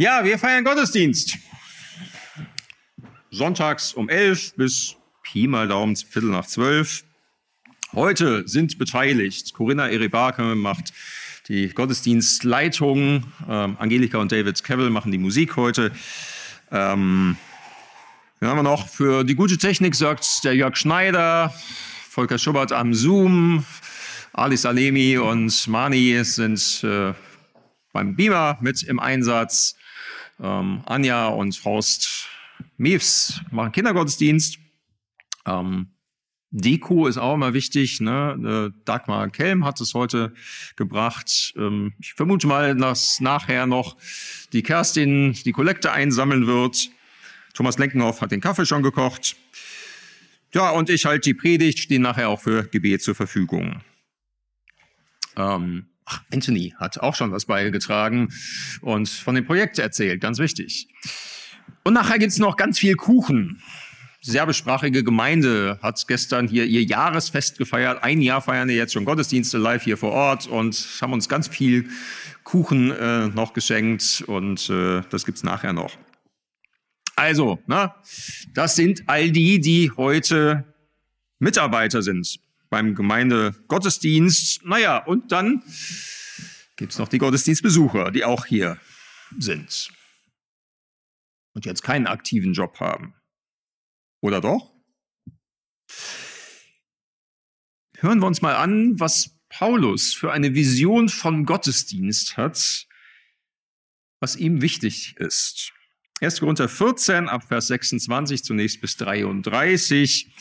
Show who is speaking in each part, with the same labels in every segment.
Speaker 1: Ja, wir feiern Gottesdienst. Sonntags um 11 bis Pi mal Daumen, Viertel nach zwölf. Heute sind beteiligt Corinna Erebake macht die Gottesdienstleitung, ähm, Angelika und David Cavill machen die Musik heute. Ähm, dann haben wir noch für die gute Technik sorgt der Jörg Schneider, Volker Schubert am Zoom, Ali Salemi und Mani sind äh, beim Beamer mit im Einsatz. Ähm, Anja und Faust Miefs machen Kindergottesdienst. Ähm, Deko ist auch immer wichtig. Ne? Äh, Dagmar Kelm hat es heute gebracht. Ähm, ich vermute mal, dass nachher noch die Kerstin die Kollekte einsammeln wird. Thomas Lenkenhoff hat den Kaffee schon gekocht. Ja, und ich halte die Predigt, stehe nachher auch für Gebet zur Verfügung. Ähm, Anthony hat auch schon was beigetragen und von dem Projekt erzählt, ganz wichtig. Und nachher gibt's noch ganz viel Kuchen. Die serbischsprachige Gemeinde hat gestern hier ihr Jahresfest gefeiert. Ein Jahr feiern wir jetzt schon Gottesdienste live hier vor Ort und haben uns ganz viel Kuchen äh, noch geschenkt und äh, das gibt's nachher noch. Also, na, das sind all die, die heute Mitarbeiter sind beim Gemeindegottesdienst. Naja, und dann gibt's noch die Gottesdienstbesucher, die auch hier sind und jetzt keinen aktiven Job haben. Oder doch? Hören wir uns mal an, was Paulus für eine Vision von Gottesdienst hat, was ihm wichtig ist. 1. Korinther 14 ab Vers 26 zunächst bis 33.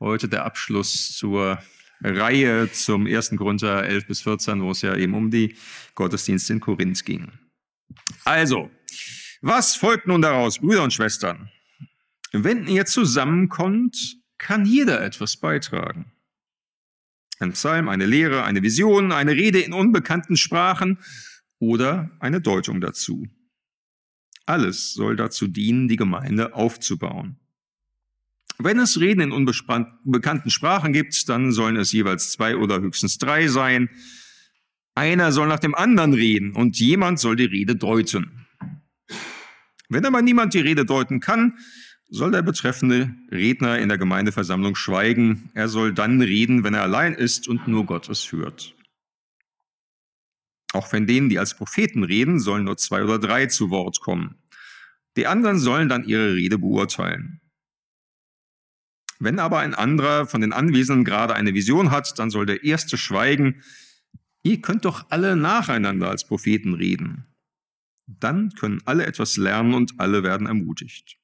Speaker 1: Heute der Abschluss zur Reihe zum 1. Korinther 11 bis 14, wo es ja eben um die Gottesdienste in Korinth ging. Also, was folgt nun daraus, Brüder und Schwestern? Wenn ihr zusammenkommt, kann jeder etwas beitragen. Ein Psalm, eine Lehre, eine Vision, eine Rede in unbekannten Sprachen oder eine Deutung dazu. Alles soll dazu dienen, die Gemeinde aufzubauen. Wenn es Reden in unbekannten Sprachen gibt, dann sollen es jeweils zwei oder höchstens drei sein. Einer soll nach dem anderen reden und jemand soll die Rede deuten. Wenn aber niemand die Rede deuten kann, soll der betreffende Redner in der Gemeindeversammlung schweigen. Er soll dann reden, wenn er allein ist und nur Gott es hört. Auch von denen, die als Propheten reden, sollen nur zwei oder drei zu Wort kommen. Die anderen sollen dann ihre Rede beurteilen. Wenn aber ein anderer von den Anwesenden gerade eine Vision hat, dann soll der Erste schweigen. Ihr könnt doch alle nacheinander als Propheten reden. Dann können alle etwas lernen und alle werden ermutigt.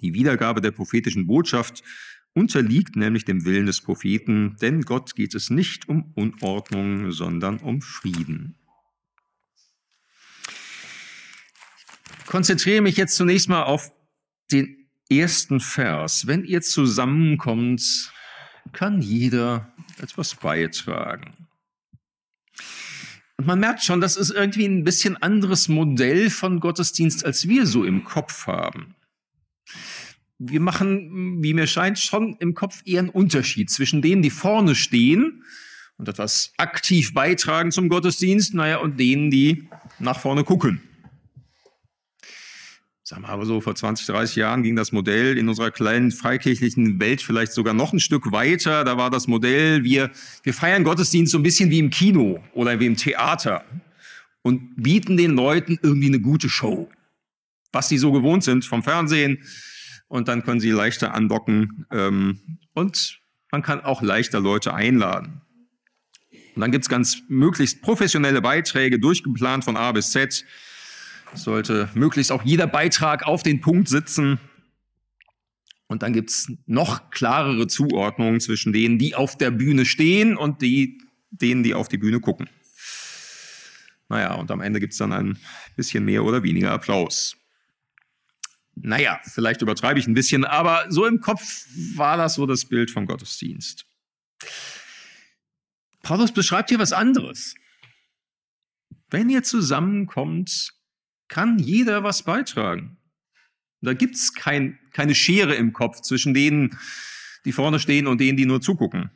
Speaker 1: Die Wiedergabe der prophetischen Botschaft unterliegt nämlich dem Willen des Propheten, denn Gott geht es nicht um Unordnung, sondern um Frieden. Ich konzentriere mich jetzt zunächst mal auf den ersten Vers. Wenn ihr zusammenkommt, kann jeder etwas beitragen. Und man merkt schon, das ist irgendwie ein bisschen anderes Modell von Gottesdienst, als wir so im Kopf haben wir machen, wie mir scheint, schon im Kopf eher einen Unterschied zwischen denen, die vorne stehen und etwas aktiv beitragen zum Gottesdienst, naja, und denen, die nach vorne gucken. Sagen wir aber so, vor 20, 30 Jahren ging das Modell in unserer kleinen freikirchlichen Welt vielleicht sogar noch ein Stück weiter. Da war das Modell, wir, wir feiern Gottesdienst so ein bisschen wie im Kino oder wie im Theater und bieten den Leuten irgendwie eine gute Show. Was sie so gewohnt sind vom Fernsehen, und dann können sie leichter andocken ähm, und man kann auch leichter Leute einladen. Und dann gibt's ganz möglichst professionelle Beiträge, durchgeplant von A bis Z. sollte möglichst auch jeder Beitrag auf den Punkt sitzen. Und dann gibt's noch klarere Zuordnungen zwischen denen, die auf der Bühne stehen und die, denen, die auf die Bühne gucken. Naja, und am Ende gibt's dann ein bisschen mehr oder weniger Applaus. Naja, vielleicht übertreibe ich ein bisschen, aber so im Kopf war das so das Bild vom Gottesdienst. Paulus beschreibt hier was anderes. Wenn ihr zusammenkommt, kann jeder was beitragen. Da gibt's kein, keine Schere im Kopf zwischen denen, die vorne stehen und denen, die nur zugucken.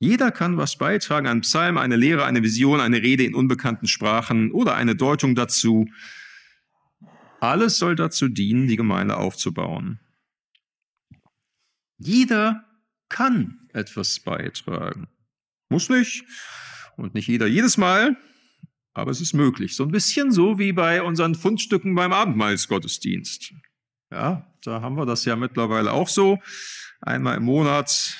Speaker 1: Jeder kann was beitragen, ein Psalm, eine Lehre, eine Vision, eine Rede in unbekannten Sprachen oder eine Deutung dazu. Alles soll dazu dienen, die Gemeinde aufzubauen. Jeder kann etwas beitragen. Muss nicht und nicht jeder jedes Mal, aber es ist möglich. So ein bisschen so wie bei unseren Fundstücken beim Abendmahlsgottesdienst. Ja, da haben wir das ja mittlerweile auch so. Einmal im Monat.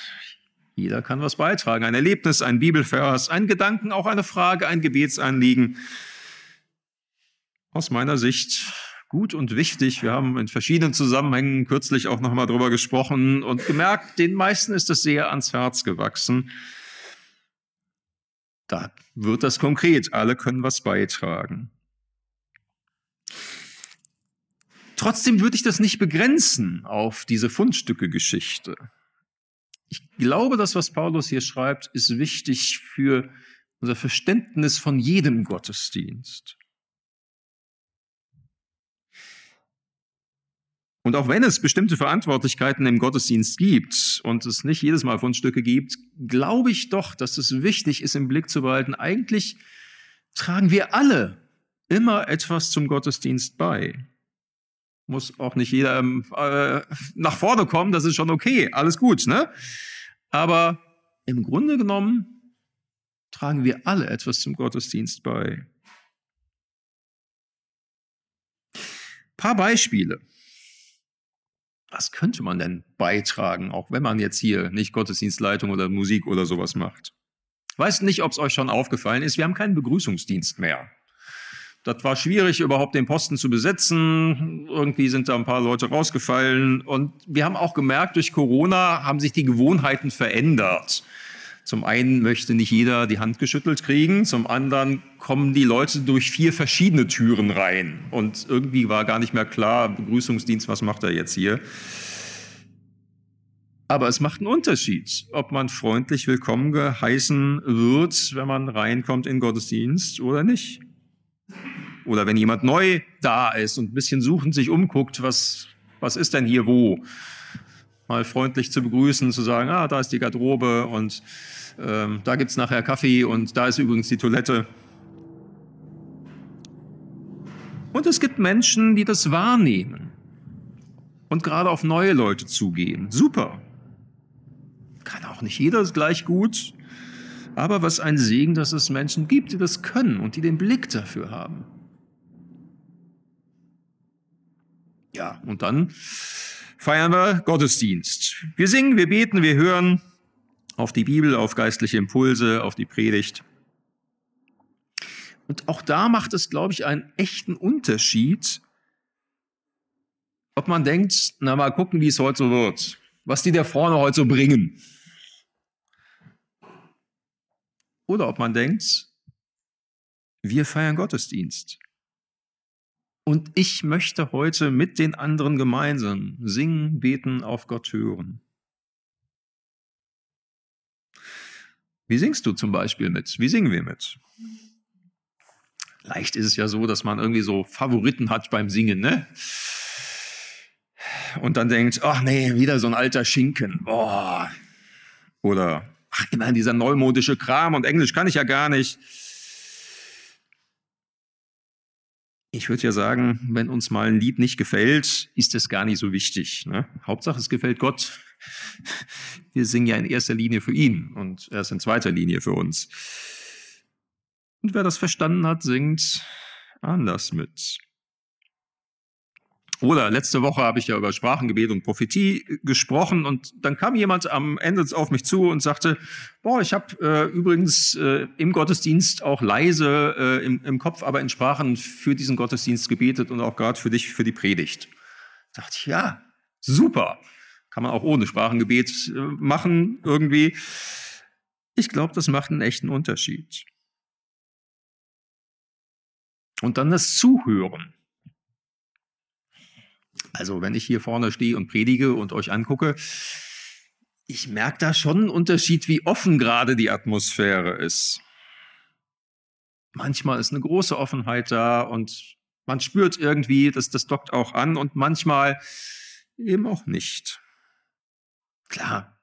Speaker 1: Jeder kann was beitragen. Ein Erlebnis, ein Bibelvers, ein Gedanken, auch eine Frage, ein Gebetsanliegen. Aus meiner Sicht gut und wichtig. Wir haben in verschiedenen Zusammenhängen kürzlich auch nochmal drüber gesprochen und gemerkt, den meisten ist es sehr ans Herz gewachsen. Da wird das konkret. Alle können was beitragen. Trotzdem würde ich das nicht begrenzen auf diese Fundstücke-Geschichte. Ich glaube, das, was Paulus hier schreibt, ist wichtig für unser Verständnis von jedem Gottesdienst. Und auch wenn es bestimmte Verantwortlichkeiten im Gottesdienst gibt und es nicht jedes Mal Fundstücke gibt, glaube ich doch, dass es wichtig ist, im Blick zu behalten, eigentlich tragen wir alle immer etwas zum Gottesdienst bei. Muss auch nicht jeder äh, nach vorne kommen, das ist schon okay, alles gut, ne? Aber im Grunde genommen tragen wir alle etwas zum Gottesdienst bei. Paar Beispiele was könnte man denn beitragen, auch wenn man jetzt hier nicht Gottesdienstleitung oder Musik oder sowas macht? Weiß nicht, ob es euch schon aufgefallen ist, wir haben keinen Begrüßungsdienst mehr. Das war schwierig, überhaupt den Posten zu besetzen. Irgendwie sind da ein paar Leute rausgefallen. Und wir haben auch gemerkt, durch Corona haben sich die Gewohnheiten verändert. Zum einen möchte nicht jeder die Hand geschüttelt kriegen, zum anderen kommen die Leute durch vier verschiedene Türen rein. Und irgendwie war gar nicht mehr klar, Begrüßungsdienst, was macht er jetzt hier? Aber es macht einen Unterschied, ob man freundlich willkommen geheißen wird, wenn man reinkommt in Gottesdienst oder nicht. Oder wenn jemand neu da ist und ein bisschen suchend sich umguckt, was, was ist denn hier wo? Mal freundlich zu begrüßen, zu sagen, ah, da ist die Garderobe und ähm, da gibt es nachher Kaffee und da ist übrigens die Toilette. Und es gibt Menschen, die das wahrnehmen und gerade auf neue Leute zugehen. Super. Kann auch nicht jeder gleich gut. Aber was ein Segen, dass es Menschen gibt, die das können und die den Blick dafür haben. Ja, und dann feiern wir Gottesdienst. Wir singen, wir beten, wir hören auf die Bibel, auf geistliche Impulse, auf die Predigt. Und auch da macht es, glaube ich, einen echten Unterschied, ob man denkt, na mal gucken, wie es heute so wird, was die da vorne heute so bringen. Oder ob man denkt, wir feiern Gottesdienst. Und ich möchte heute mit den anderen gemeinsam singen, beten, auf Gott hören. Wie singst du zum Beispiel mit? Wie singen wir mit? Leicht ist es ja so, dass man irgendwie so Favoriten hat beim Singen, ne? Und dann denkt, ach nee, wieder so ein alter Schinken. Boah. Oder, ach, immerhin dieser neumodische Kram und Englisch kann ich ja gar nicht. Ich würde ja sagen, wenn uns mal ein Lied nicht gefällt, ist das gar nicht so wichtig. Ne? Hauptsache, es gefällt Gott. Wir singen ja in erster Linie für ihn und erst in zweiter Linie für uns. Und wer das verstanden hat, singt anders mit. Oder letzte Woche habe ich ja über Sprachengebet und Prophetie gesprochen und dann kam jemand am Ende auf mich zu und sagte, boah, ich habe äh, übrigens äh, im Gottesdienst auch leise äh, im, im, Kopf, aber in Sprachen für diesen Gottesdienst gebetet und auch gerade für dich, für die Predigt. Da dachte ich, ja, super. Kann man auch ohne Sprachengebet äh, machen irgendwie. Ich glaube, das macht einen echten Unterschied. Und dann das Zuhören. Also wenn ich hier vorne stehe und predige und euch angucke, ich merke da schon einen Unterschied, wie offen gerade die Atmosphäre ist. Manchmal ist eine große Offenheit da und man spürt irgendwie, dass das dockt auch an und manchmal eben auch nicht. Klar,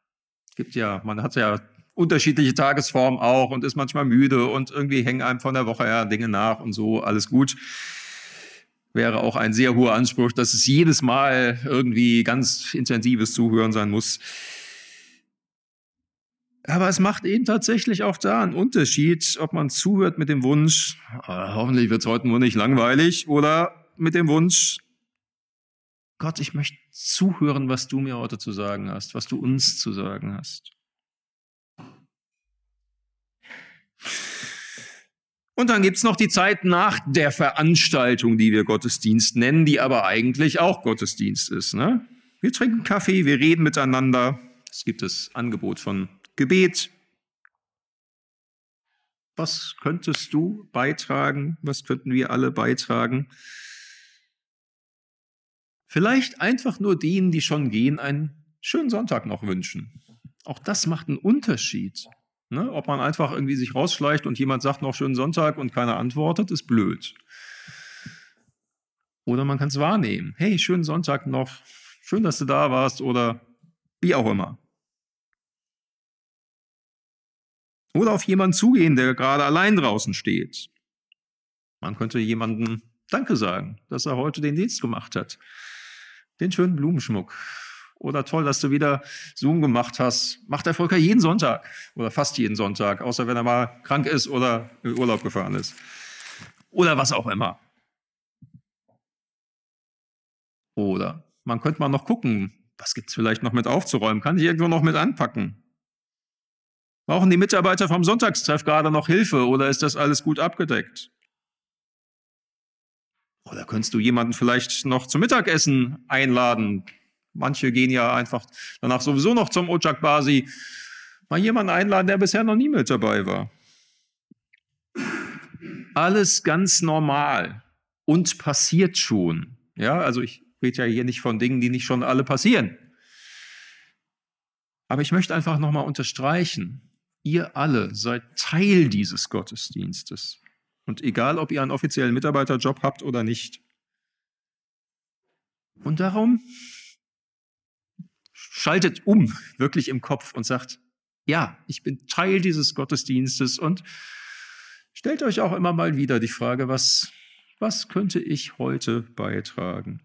Speaker 1: gibt ja, man hat ja unterschiedliche Tagesformen auch und ist manchmal müde und irgendwie hängen einem von der Woche her Dinge nach und so, alles gut. Wäre auch ein sehr hoher Anspruch, dass es jedes Mal irgendwie ganz intensives Zuhören sein muss. Aber es macht eben tatsächlich auch da einen Unterschied, ob man zuhört mit dem Wunsch, ah, hoffentlich wird es heute nur nicht langweilig, oder mit dem Wunsch, Gott, ich möchte zuhören, was du mir heute zu sagen hast, was du uns zu sagen hast. Und dann gibt's noch die Zeit nach der Veranstaltung, die wir Gottesdienst nennen, die aber eigentlich auch Gottesdienst ist. Ne? Wir trinken Kaffee, wir reden miteinander. Es gibt das Angebot von Gebet. Was könntest du beitragen? Was könnten wir alle beitragen? Vielleicht einfach nur denen, die schon gehen, einen schönen Sonntag noch wünschen. Auch das macht einen Unterschied. Ne? Ob man einfach irgendwie sich rausschleicht und jemand sagt noch schönen Sonntag und keiner antwortet, ist blöd. Oder man kann es wahrnehmen. Hey, schönen Sonntag noch. Schön, dass du da warst oder wie auch immer. Oder auf jemanden zugehen, der gerade allein draußen steht. Man könnte jemandem Danke sagen, dass er heute den Dienst gemacht hat. Den schönen Blumenschmuck oder toll, dass du wieder Zoom gemacht hast. Macht der Volker jeden Sonntag oder fast jeden Sonntag, außer wenn er mal krank ist oder in Urlaub gefahren ist. Oder was auch immer. Oder man könnte mal noch gucken, was gibt es vielleicht noch mit aufzuräumen? Kann ich irgendwo noch mit anpacken? Brauchen die Mitarbeiter vom Sonntagstreff gerade noch Hilfe oder ist das alles gut abgedeckt? Oder könntest du jemanden vielleicht noch zum Mittagessen einladen, Manche gehen ja einfach danach sowieso noch zum Ojak Basi. Mal jemanden einladen, der bisher noch nie mit dabei war. Alles ganz normal und passiert schon. Ja, also ich rede ja hier nicht von Dingen, die nicht schon alle passieren. Aber ich möchte einfach nochmal unterstreichen, ihr alle seid Teil dieses Gottesdienstes. Und egal, ob ihr einen offiziellen Mitarbeiterjob habt oder nicht. Und darum schaltet um, wirklich im Kopf und sagt, ja, ich bin Teil dieses Gottesdienstes und stellt euch auch immer mal wieder die Frage, was, was könnte ich heute beitragen?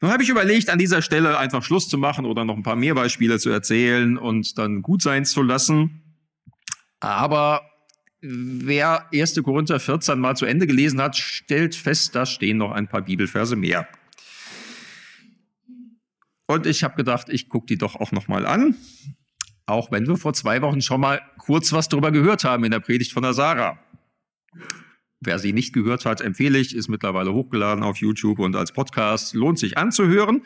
Speaker 1: Nun habe ich überlegt, an dieser Stelle einfach Schluss zu machen oder noch ein paar mehr Beispiele zu erzählen und dann gut sein zu lassen. Aber Wer 1. Korinther 14 mal zu Ende gelesen hat, stellt fest, da stehen noch ein paar Bibelverse mehr. Und ich habe gedacht, ich gucke die doch auch noch mal an, auch wenn wir vor zwei Wochen schon mal kurz was darüber gehört haben in der Predigt von der Sarah. Wer sie nicht gehört hat, empfehle ich, ist mittlerweile hochgeladen auf YouTube und als Podcast, lohnt sich anzuhören.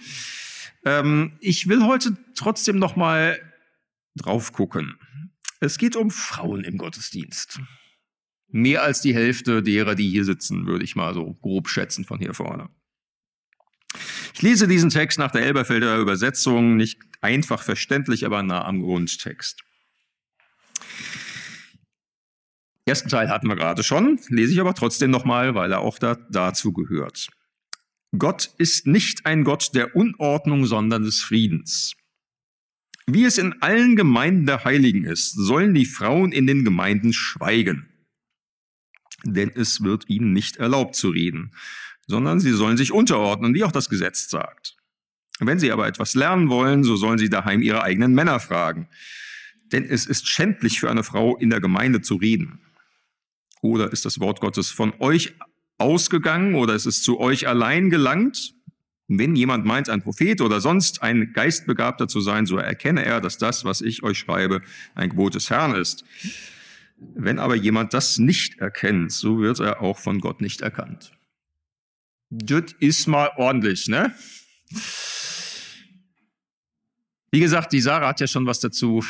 Speaker 1: Ähm, ich will heute trotzdem noch mal drauf gucken. Es geht um Frauen im Gottesdienst. Mehr als die Hälfte derer, die hier sitzen, würde ich mal so grob schätzen von hier vorne. Ich lese diesen Text nach der Elberfelder Übersetzung, nicht einfach verständlich, aber nah am Grundtext. Ersten Teil hatten wir gerade schon, lese ich aber trotzdem nochmal, weil er auch da, dazu gehört. Gott ist nicht ein Gott der Unordnung, sondern des Friedens. Wie es in allen Gemeinden der Heiligen ist, sollen die Frauen in den Gemeinden schweigen. Denn es wird ihnen nicht erlaubt zu reden, sondern sie sollen sich unterordnen, wie auch das Gesetz sagt. Wenn sie aber etwas lernen wollen, so sollen sie daheim ihre eigenen Männer fragen. Denn es ist schändlich für eine Frau in der Gemeinde zu reden. Oder ist das Wort Gottes von euch ausgegangen oder ist es zu euch allein gelangt? Wenn jemand meint, ein Prophet oder sonst ein Geistbegabter zu sein, so erkenne er, dass das, was ich euch schreibe, ein Gebot des Herrn ist. Wenn aber jemand das nicht erkennt, so wird er auch von Gott nicht erkannt. Das ist mal ordentlich, ne? Wie gesagt, die Sarah hat ja schon was dazu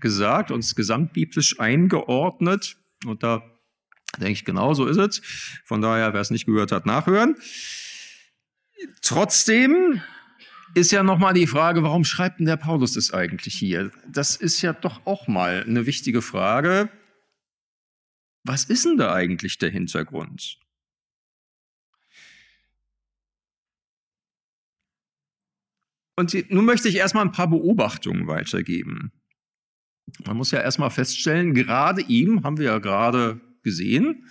Speaker 1: gesagt, uns gesamtbiblisch eingeordnet. Und da denke ich, genau so ist es. Von daher, wer es nicht gehört hat, nachhören. Trotzdem ist ja nochmal die Frage, warum schreibt denn der Paulus das eigentlich hier? Das ist ja doch auch mal eine wichtige Frage. Was ist denn da eigentlich der Hintergrund? Und nun möchte ich erstmal ein paar Beobachtungen weitergeben. Man muss ja erstmal feststellen, gerade ihm, haben wir ja gerade gesehen,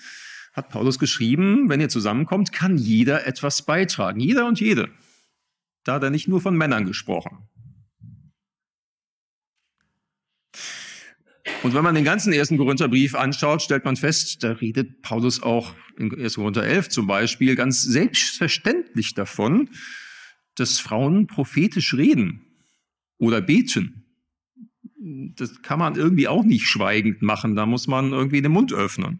Speaker 1: hat Paulus geschrieben, wenn ihr zusammenkommt, kann jeder etwas beitragen. Jeder und jede. Da hat er nicht nur von Männern gesprochen. Und wenn man den ganzen ersten Korintherbrief anschaut, stellt man fest, da redet Paulus auch in 1. Korinther 11 zum Beispiel ganz selbstverständlich davon, dass Frauen prophetisch reden oder beten. Das kann man irgendwie auch nicht schweigend machen, da muss man irgendwie den Mund öffnen.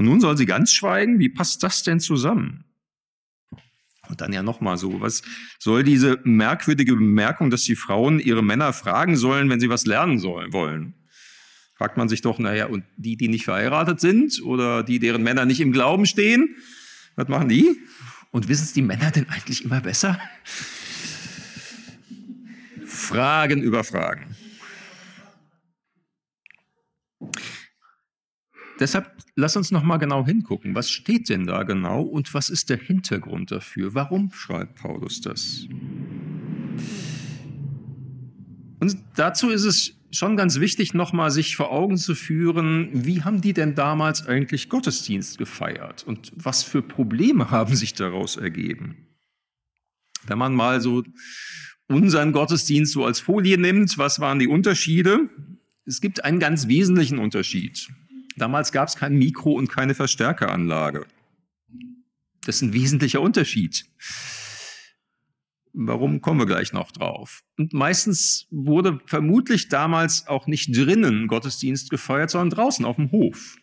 Speaker 1: Und nun soll sie ganz schweigen? Wie passt das denn zusammen? Und dann ja nochmal so, was soll diese merkwürdige Bemerkung, dass die Frauen ihre Männer fragen sollen, wenn sie was lernen sollen, wollen? Fragt man sich doch, naja, und die, die nicht verheiratet sind oder die, deren Männer nicht im Glauben stehen, was machen die? Und wissen es die Männer denn eigentlich immer besser? Fragen über Fragen. Deshalb lass uns noch mal genau hingucken. Was steht denn da genau und was ist der Hintergrund dafür? Warum schreibt Paulus das? Und dazu ist es schon ganz wichtig, noch mal sich vor Augen zu führen, wie haben die denn damals eigentlich Gottesdienst gefeiert und was für Probleme haben sich daraus ergeben? Wenn man mal so unseren Gottesdienst so als Folie nimmt, was waren die Unterschiede? Es gibt einen ganz wesentlichen Unterschied. Damals gab es kein Mikro und keine Verstärkeranlage. Das ist ein wesentlicher Unterschied. Warum kommen wir gleich noch drauf? Und meistens wurde vermutlich damals auch nicht drinnen Gottesdienst gefeiert, sondern draußen auf dem Hof.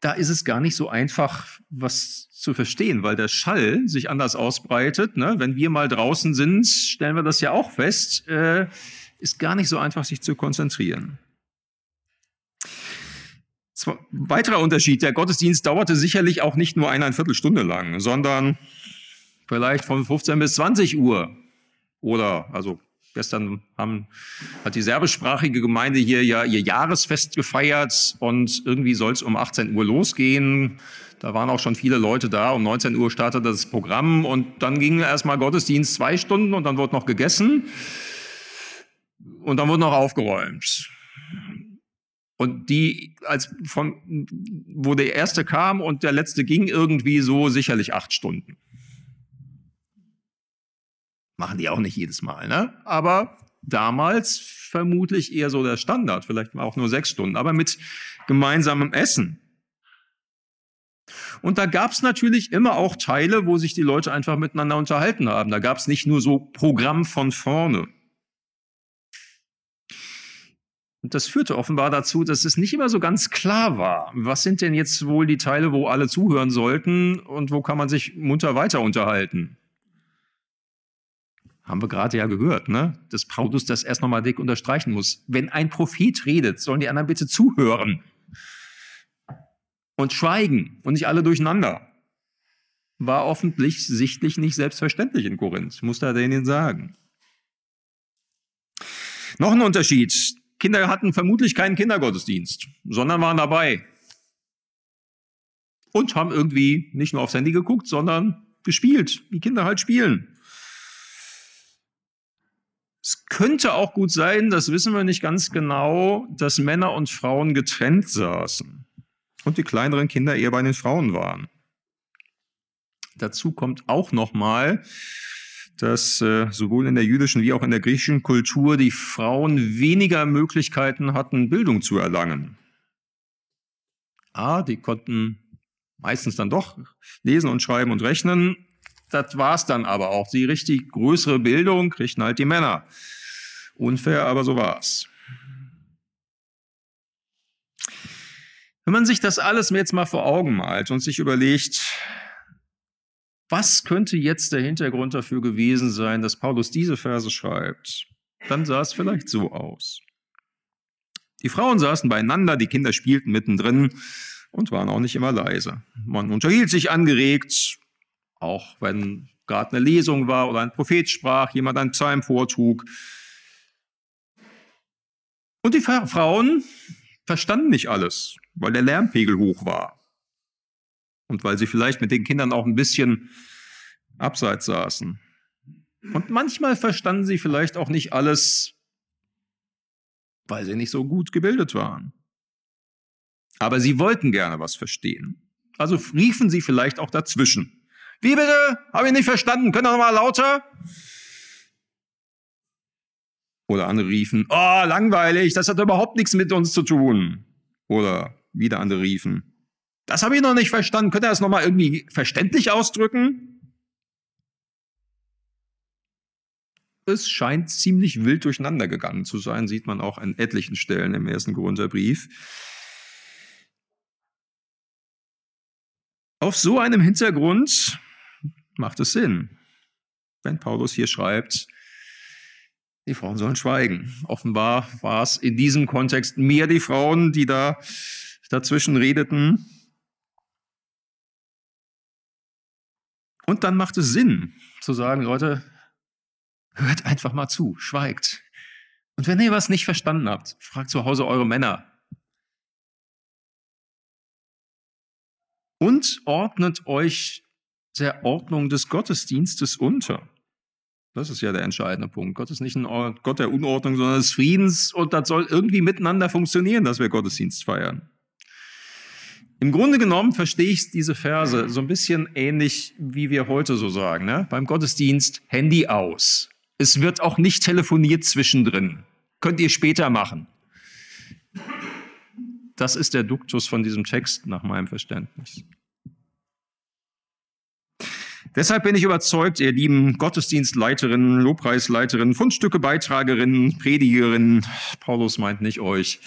Speaker 1: Da ist es gar nicht so einfach, was zu verstehen, weil der Schall sich anders ausbreitet. Ne? Wenn wir mal draußen sind, stellen wir das ja auch fest, äh, ist gar nicht so einfach, sich zu konzentrieren. Weiterer Unterschied, der Gottesdienst dauerte sicherlich auch nicht nur eine Viertelstunde lang, sondern vielleicht von 15 bis 20 Uhr. Oder, also gestern haben, hat die serbischsprachige Gemeinde hier ja ihr Jahresfest gefeiert und irgendwie soll es um 18 Uhr losgehen. Da waren auch schon viele Leute da. Um 19 Uhr startete das Programm und dann ging erstmal Gottesdienst zwei Stunden und dann wurde noch gegessen und dann wurde noch aufgeräumt. Und die, als von, wo der erste kam und der letzte ging, irgendwie so sicherlich acht Stunden. Machen die auch nicht jedes Mal, ne? Aber damals vermutlich eher so der Standard, vielleicht auch nur sechs Stunden, aber mit gemeinsamem Essen. Und da gab es natürlich immer auch Teile, wo sich die Leute einfach miteinander unterhalten haben. Da gab es nicht nur so Programm von vorne. Und das führte offenbar dazu, dass es nicht immer so ganz klar war, was sind denn jetzt wohl die Teile, wo alle zuhören sollten und wo kann man sich munter weiter unterhalten. Haben wir gerade ja gehört, ne? dass Paulus das erst nochmal dick unterstreichen muss. Wenn ein Prophet redet, sollen die anderen bitte zuhören und schweigen und nicht alle durcheinander. War offensichtlich sichtlich nicht selbstverständlich in Korinth, muss da denen sagen. Noch ein Unterschied. Kinder hatten vermutlich keinen Kindergottesdienst, sondern waren dabei. Und haben irgendwie nicht nur aufs Handy geguckt, sondern gespielt, wie Kinder halt spielen. Es könnte auch gut sein, das wissen wir nicht ganz genau, dass Männer und Frauen getrennt saßen und die kleineren Kinder eher bei den Frauen waren. Dazu kommt auch nochmal, dass äh, sowohl in der jüdischen wie auch in der griechischen Kultur die Frauen weniger Möglichkeiten hatten, Bildung zu erlangen. Ah, die konnten meistens dann doch lesen und schreiben und rechnen. Das war's dann aber auch. Die richtig größere Bildung kriegten halt die Männer. Unfair, aber so war's. Wenn man sich das alles jetzt mal vor Augen malt und sich überlegt, was könnte jetzt der Hintergrund dafür gewesen sein, dass Paulus diese Verse schreibt? Dann sah es vielleicht so aus. Die Frauen saßen beieinander, die Kinder spielten mittendrin und waren auch nicht immer leise. Man unterhielt sich angeregt, auch wenn gerade eine Lesung war oder ein Prophet sprach, jemand einen Psalm vortrug. Und die Frauen verstanden nicht alles, weil der Lärmpegel hoch war und weil sie vielleicht mit den Kindern auch ein bisschen abseits saßen. Und manchmal verstanden sie vielleicht auch nicht alles, weil sie nicht so gut gebildet waren. Aber sie wollten gerne was verstehen. Also riefen sie vielleicht auch dazwischen. Wie bitte? Habe ich nicht verstanden? Können wir noch mal lauter? Oder andere riefen, oh, langweilig, das hat überhaupt nichts mit uns zu tun. Oder wieder andere riefen, das habe ich noch nicht verstanden. Könnt ihr das nochmal irgendwie verständlich ausdrücken? Es scheint ziemlich wild durcheinander gegangen zu sein, sieht man auch an etlichen Stellen im ersten Korintherbrief. Auf so einem Hintergrund macht es Sinn, wenn Paulus hier schreibt, die Frauen sollen schweigen. Offenbar war es in diesem Kontext mehr die Frauen, die da dazwischen redeten. Und dann macht es Sinn zu sagen, Leute, hört einfach mal zu, schweigt. Und wenn ihr was nicht verstanden habt, fragt zu Hause eure Männer. Und ordnet euch der Ordnung des Gottesdienstes unter. Das ist ja der entscheidende Punkt. Gott ist nicht ein Gott der Unordnung, sondern des Friedens und das soll irgendwie miteinander funktionieren, dass wir Gottesdienst feiern. Im Grunde genommen verstehe ich diese Verse so ein bisschen ähnlich, wie wir heute so sagen. Ne? Beim Gottesdienst Handy aus. Es wird auch nicht telefoniert zwischendrin. Könnt ihr später machen. Das ist der Duktus von diesem Text nach meinem Verständnis. Deshalb bin ich überzeugt, ihr lieben Gottesdienstleiterinnen, Lobpreisleiterinnen, Fundstücke, Beitragerinnen, Predigerinnen, Paulus meint nicht euch,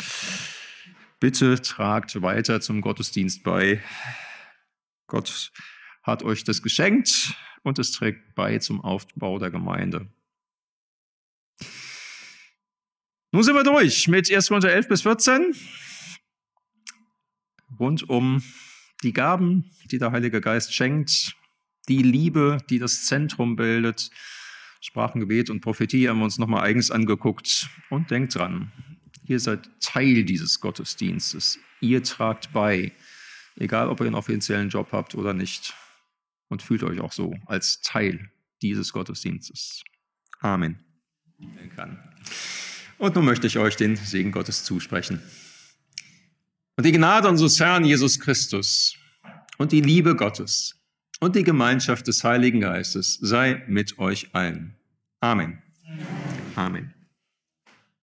Speaker 1: bitte tragt weiter zum Gottesdienst bei. Gott hat euch das geschenkt und es trägt bei zum Aufbau der Gemeinde. Nun sind wir durch mit 1. Korinther 11 bis 14. Rund um die Gaben, die der Heilige Geist schenkt, die Liebe, die das Zentrum bildet. Sprachengebet und Prophetie haben wir uns nochmal eigens angeguckt. Und denkt dran, ihr seid Teil dieses Gottesdienstes. Ihr tragt bei, egal ob ihr einen offiziellen Job habt oder nicht. Und fühlt euch auch so als Teil dieses Gottesdienstes. Amen. Und nun möchte ich euch den Segen Gottes zusprechen. Und die Gnade unseres Herrn Jesus Christus und die Liebe Gottes und die Gemeinschaft des Heiligen Geistes sei mit euch allen. Amen. Amen.